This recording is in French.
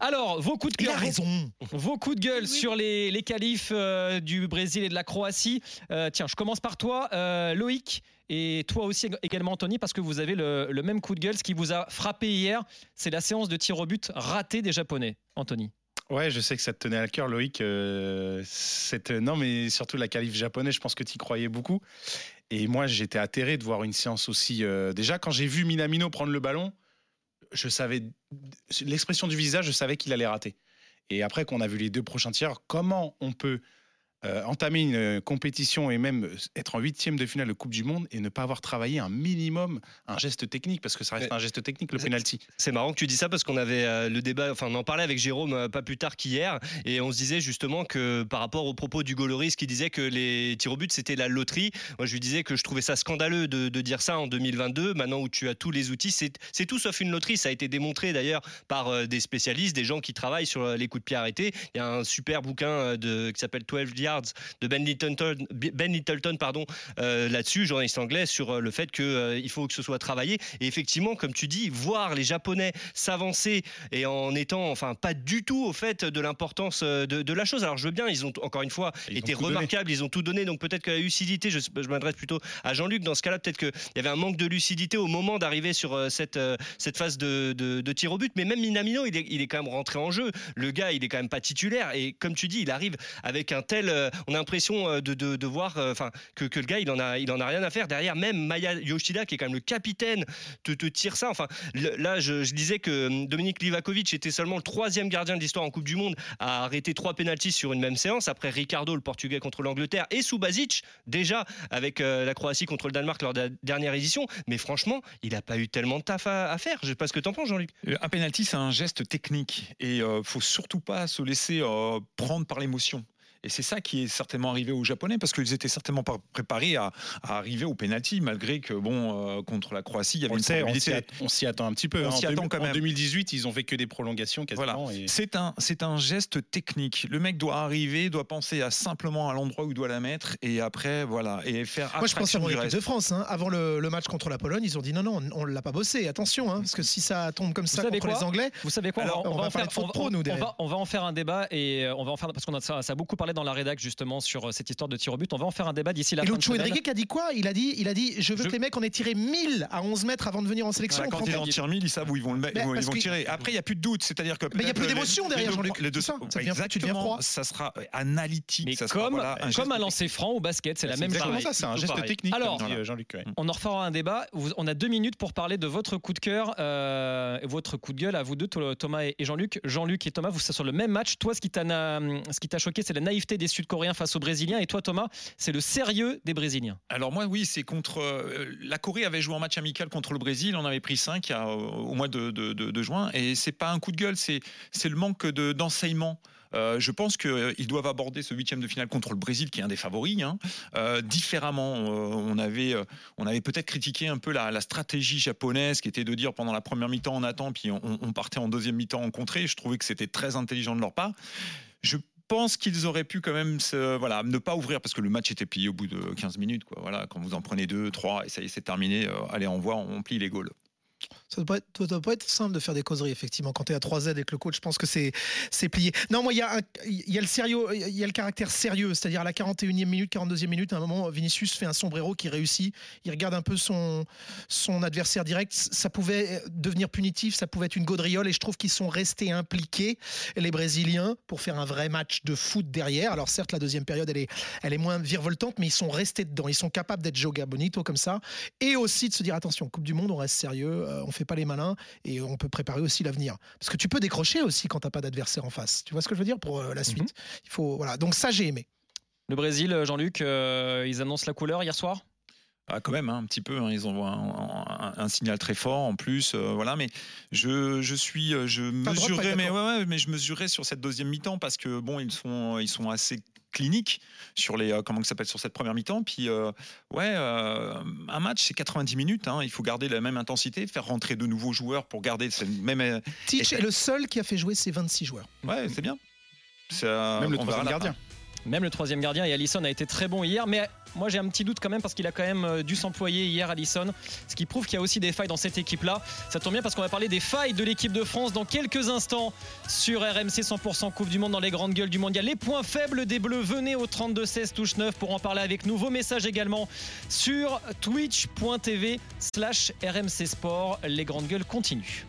Alors, vos coups de Il cœur, a raison. vos coups de gueule sur les, les qualifs euh, du Brésil et de la Croatie. Euh, tiens, je commence par toi, euh, Loïc, et toi aussi également, Anthony, parce que vous avez le, le même coup de gueule. Ce qui vous a frappé hier, c'est la séance de tir au but ratée des Japonais. Anthony. Ouais, je sais que ça te tenait à cœur, Loïc. euh. Non, mais surtout la qualif japonaise, je pense que tu y croyais beaucoup. Et moi, j'étais atterré de voir une séance aussi. euh, Déjà, quand j'ai vu Minamino prendre le ballon, je savais. L'expression du visage, je savais qu'il allait rater. Et après qu'on a vu les deux prochains tirs, comment on peut euh, entamer une euh, compétition et même euh, être en huitième de finale de Coupe du Monde et ne pas avoir travaillé un minimum un geste technique, parce que ça reste Mais- un geste technique, le penalty. C'est marrant que tu dis ça parce qu'on avait euh, le débat, enfin on en parlait avec Jérôme pas plus tard qu'hier et on se disait justement que par rapport aux propos du Goloris qui disait que les tirs au but c'était la loterie, moi je lui disais que je trouvais ça scandaleux de, de dire ça en 2022, maintenant où tu as tous les outils, c'est tout sauf une loterie, ça a été démontré d'ailleurs par des spécialistes, des gens qui travaillent sur les coups de pied arrêtés. Il y a un super bouquin de, qui s'appelle 12 Yards de Ben Littleton, ben Littleton pardon, euh, là-dessus, journaliste anglais, sur euh, le fait qu'il faut que ce soit travaillé. Et effectivement, comme tu dis, voir les Japonais s'avancer et en étant, enfin, pas du tout au fait de l'importance euh, de, de la chose. Alors, je veux bien, ils ont encore une fois Ils été donné. remarquables, ils ont tout donné. Donc, peut-être que la lucidité, je, je m'adresse plutôt à Jean-Luc, dans ce cas-là, peut-être qu'il y avait un manque de lucidité au moment d'arriver sur euh, cette, euh, cette phase de, de, de tir au but. Mais même Minamino, il est, il est quand même rentré en jeu. Le gars, il est quand même pas titulaire. Et comme tu dis, il arrive avec un tel. Euh, on a l'impression euh, de, voir euh, que, le gars, il en, a, il en a rien à faire. Derrière, même Maya Yoshida, qui est quand même le capitaine, te, tire ça. Enfin, là, je, disais que hum, Dominique Livakovic était seulement le troisième gardien de l'histoire en Coupe du Monde à arrêter trois pénalties sur une même séance. Après Ricardo, le Portugais contre l'Angleterre, et Subasic, déjà avec la Croatie contre le Danemark lors de la dernière édition. Mais franchement, il n'a pas eu tellement de taf à, faire. Je sais pas ce que t'en penses, Jean-Luc. Un penalty, c'est un geste technique et faut surtout pas se laisser prendre par l'émotion. Et c'est ça qui est certainement arrivé aux Japonais parce qu'ils étaient certainement pas préparés à, à arriver au penalty malgré que bon euh, contre la Croatie il y avait On une sait, on s'y probabilité. att- on s'y attend un petit peu. On hein. s'y En attend quand En même. 2018, ils ont fait que des prolongations quasiment. Voilà. et- C'est un, c'est un geste technique. Le mec doit arriver, doit penser à simplement à l'endroit où il doit la mettre et après voilà et faire Moi, je pense à mon équipe de France. hein. Avant le, le match contre la Pologne, ils ont dit non, non, on on l'a pas bossé. Attention, hein, parce que si ça tombe comme ça savez contre quoi les Anglais, Vous savez quoi Alors, on va en faire, pro, nous, on va, on va en faire un débat et euh, on va en faire parce qu'on a ça, ça a beaucoup parlé dans la rédac justement sur euh, cette histoire de tir au but. On va en faire un débat d'ici la et fin de Lucho semaine. Enrique qui a dit quoi? Il a dit, il a dit, je veux Je- que les mecs en aient tiré 1000 à 11 mètres avant de venir en sélection. Voilà, quand ils en tirent 1000, ils savent où ils vont le mettre, ils vont que- tirer. Après, il n'y a plus de doute, c'est-à-dire que Mais il y a plus d'émotion derrière, Jean-Luc, Les deux, ça, ça devient- tu deviens exactement, froid. Ça sera analytique. Mais ça sera, comme, voilà, un comme un lancer franc au basket, c'est la même chose. exactement ça, c'est un geste technique, Alors, Jean-Luc. On en refera un débat. On a deux minutes pour parler de votre coup de cœur, euh, votre coup de gueule à vous deux, Thomas et Jean-Luc. Jean-Luc et Thomas, vous êtes sur le même match. Toi, ce qui t'a na- ce qui t'a choqué, c'est la naïveté des Sud-Coréens face aux Brésiliens. Et toi, Thomas, c'est le sérieux des Brésiliens. Alors moi oui c'est contre euh, la Corée avait joué en match amical contre le Brésil on avait pris 5 au mois de, juin et c'est pas un coup de gueule c'est le manque de d'enseignement Euh, je pense qu'ils doivent aborder ce huitième de finale contre le Brésil, qui est un des favoris, hein, euh, différemment. Euh, on avait, euh, on avait peut-être critiqué un peu la, la stratégie japonaise, qui était de dire pendant la première mi-temps on attend, puis on, on partait en deuxième mi-temps en contrée. Je trouvais que c'était très intelligent de leur part. Je pense qu'ils auraient pu quand même se, voilà, ne pas ouvrir parce que le match était plié au bout de 15 minutes. Voilà, quand vous en prenez deux, trois, et ça y est, c'est terminé. euh, allez, on voit, on plie les goals. Ça doit, doit pas être simple de faire des causeries, effectivement. Quand tu es à 3Z avec le coach, je pense que c'est plié. Non, moi, il y, a y a le caractère sérieux. C'est-à-dire, à la 41e minute, 42e minute, à un moment, Vinicius fait un sombrero qui réussit. Il regarde un peu son, son adversaire direct. Ça pouvait devenir punitif, ça pouvait être une gaudriole. Et je trouve qu'ils sont restés impliqués, les Brésiliens, pour faire un vrai match de foot derrière. Alors, certes, la deuxième période, elle est, elle est moins virevoltante, mais ils sont restés dedans. Ils sont capables d'être joga bonito comme ça. Et aussi de se dire, attention, Coupe du Monde, on reste sérieux, euh, on fait pas les malins et on peut préparer aussi l'avenir. Parce que tu peux décrocher aussi quand t'as pas d'adversaire en face. Tu vois ce que je veux dire pour euh, la suite? Il faut voilà. Donc ça j'ai aimé. Le Brésil, Jean-Luc, euh, ils annoncent la couleur hier soir? Ah, quand même, hein, un petit peu. hein, ils envoient un, un- un signal très fort en plus. euh, voilà, mais je, je suis, euh, je mesurais, mais ouais, mais je mesurais sur cette deuxième mi-temps parce que bon, ils sont, ils sont assez cliniques sur les, euh, comment ça s'appelle sur cette première mi-temps. Puis euh, ouais, euh, un match c'est 90 minutes. hein, il faut garder la même intensité, faire rentrer de nouveaux joueurs pour garder cette même. Teach Et- est le seul qui a fait jouer ses 26 joueurs. Ouais, c'est bien. Ça, Même le troisième gardien. fin. Même le troisième gardien et Allison a été très bon hier, mais moi j'ai un petit doute quand même parce qu'il a quand même euh, dû s'employer hier Allison, ce qui prouve qu'il y a aussi des failles dans cette équipe-là. Ça tombe bien parce qu'on va parler des failles de l'équipe de France dans quelques instants sur RMC 100% Coupe du Monde dans les grandes gueules du mondial. Les points faibles des Bleus, venez au 32 16 touche 9 pour en parler avec nous. Vos messages également sur twitch.tv slash RMC Sport. Les grandes gueules continuent.